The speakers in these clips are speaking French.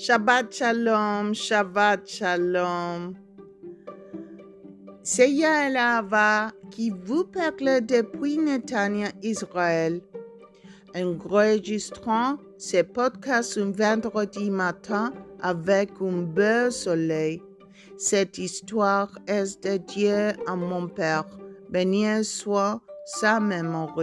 Shabbat Shalom, Shabbat Shalom. C'est Yael Ava qui vous parle depuis Netanya, Israël. Enregistrant ces podcasts un vendredi matin avec un beau soleil. Cette histoire est dédiée à mon père. Béni soit sa mémoire.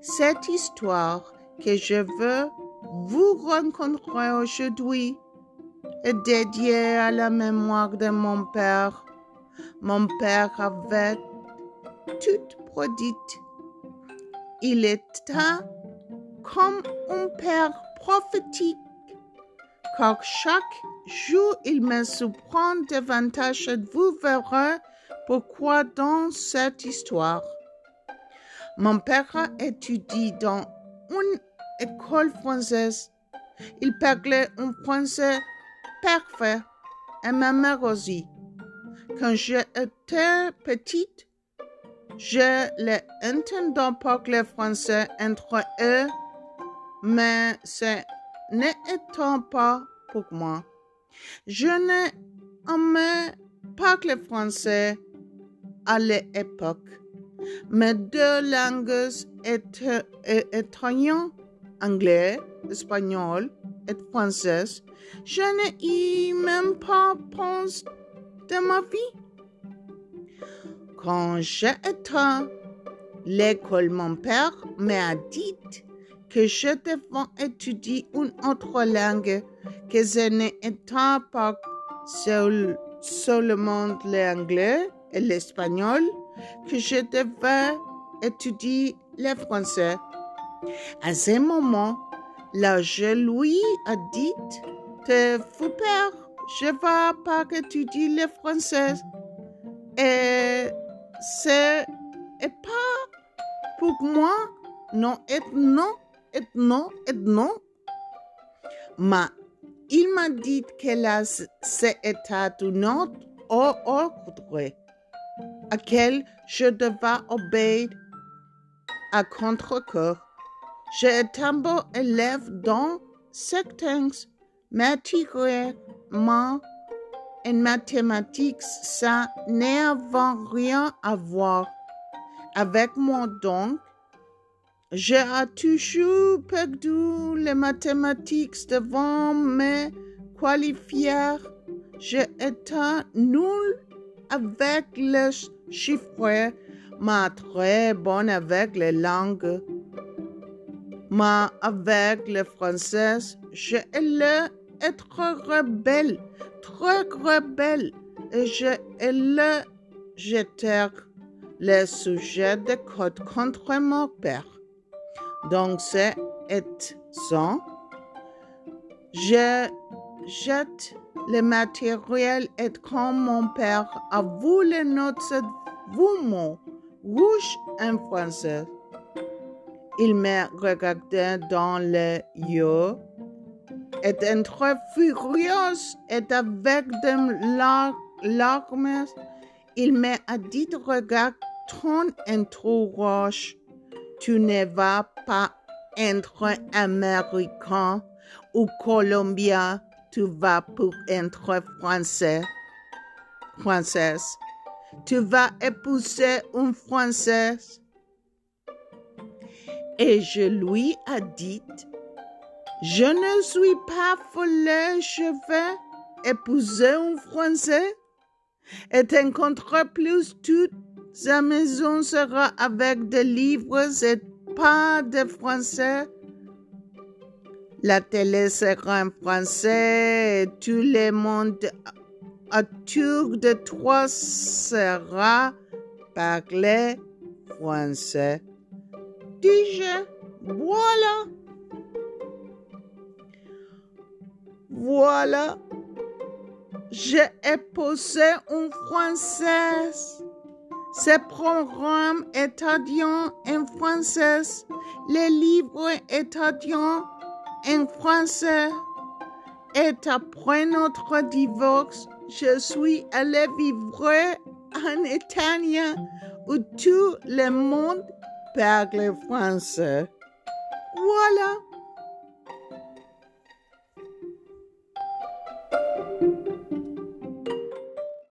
Cette histoire que je veux vous rencontrer aujourd'hui est dédiée à la mémoire de mon père. Mon père avait tout produite. Il était comme un père prophétique, car chaque jour il me surprend davantage et vous verrez pourquoi dans cette histoire? Mon père étudie dans une école française. Il parlait un français parfait et ma mère aussi. Quand j'étais petite, je l'entendais parler français entre eux, mais ce n'était pas pour moi. Je n'aimais pas le français à l'époque. Mes deux langues étaient étrangères anglais, espagnol et français, je n'ai même pas pensé de ma vie. Quand j'étais l'école, mon père m'a dit que je devais étudier une autre langue, que ce n'était pas seul, seulement l'anglais et l'espagnol, que je devais étudier le français. À ce moment, je lui a dit, te fou père, je vais pas étudier le français. Et c'est pas pour moi, non, et non, et non, et non. Mais il m'a dit que là, c'était un autre ordre, quel je devais obéir à contre-cœur. J'ai un élève dans certains matières en mathématiques, ça n'a rien à voir avec moi donc. J'ai toujours perdu les mathématiques devant mes qualifier. J'ai été nul avec les chiffres, mais très bonne avec les langues mais avec le français, je le être rebelle, très rebelle, et je le jeter le sujet de code contre mon père. Donc, c'est ça. Je jette le matériel et comme mon père a voulu notre mots rouge en français. Il me regardait dans les yeux, était très furieux et avec des larmes, il m'a dit regarde ton entourage, tu ne vas pas être américain ou colombien, tu vas pour être français, française. Tu vas épouser une française et je lui ai dit, je ne suis pas folle, je vais épouser un Français. Et contre plus toute sa maison sera avec des livres et pas de Français. La télé sera en français et tout le monde autour de toi sera parlé français Voilà. Voilà. J'ai épousé un Français. Ce programme étudiant en français, les livres étudiants en français. Et après notre divorce, je suis allée vivre en Italie où tout le monde parle français. Voilà.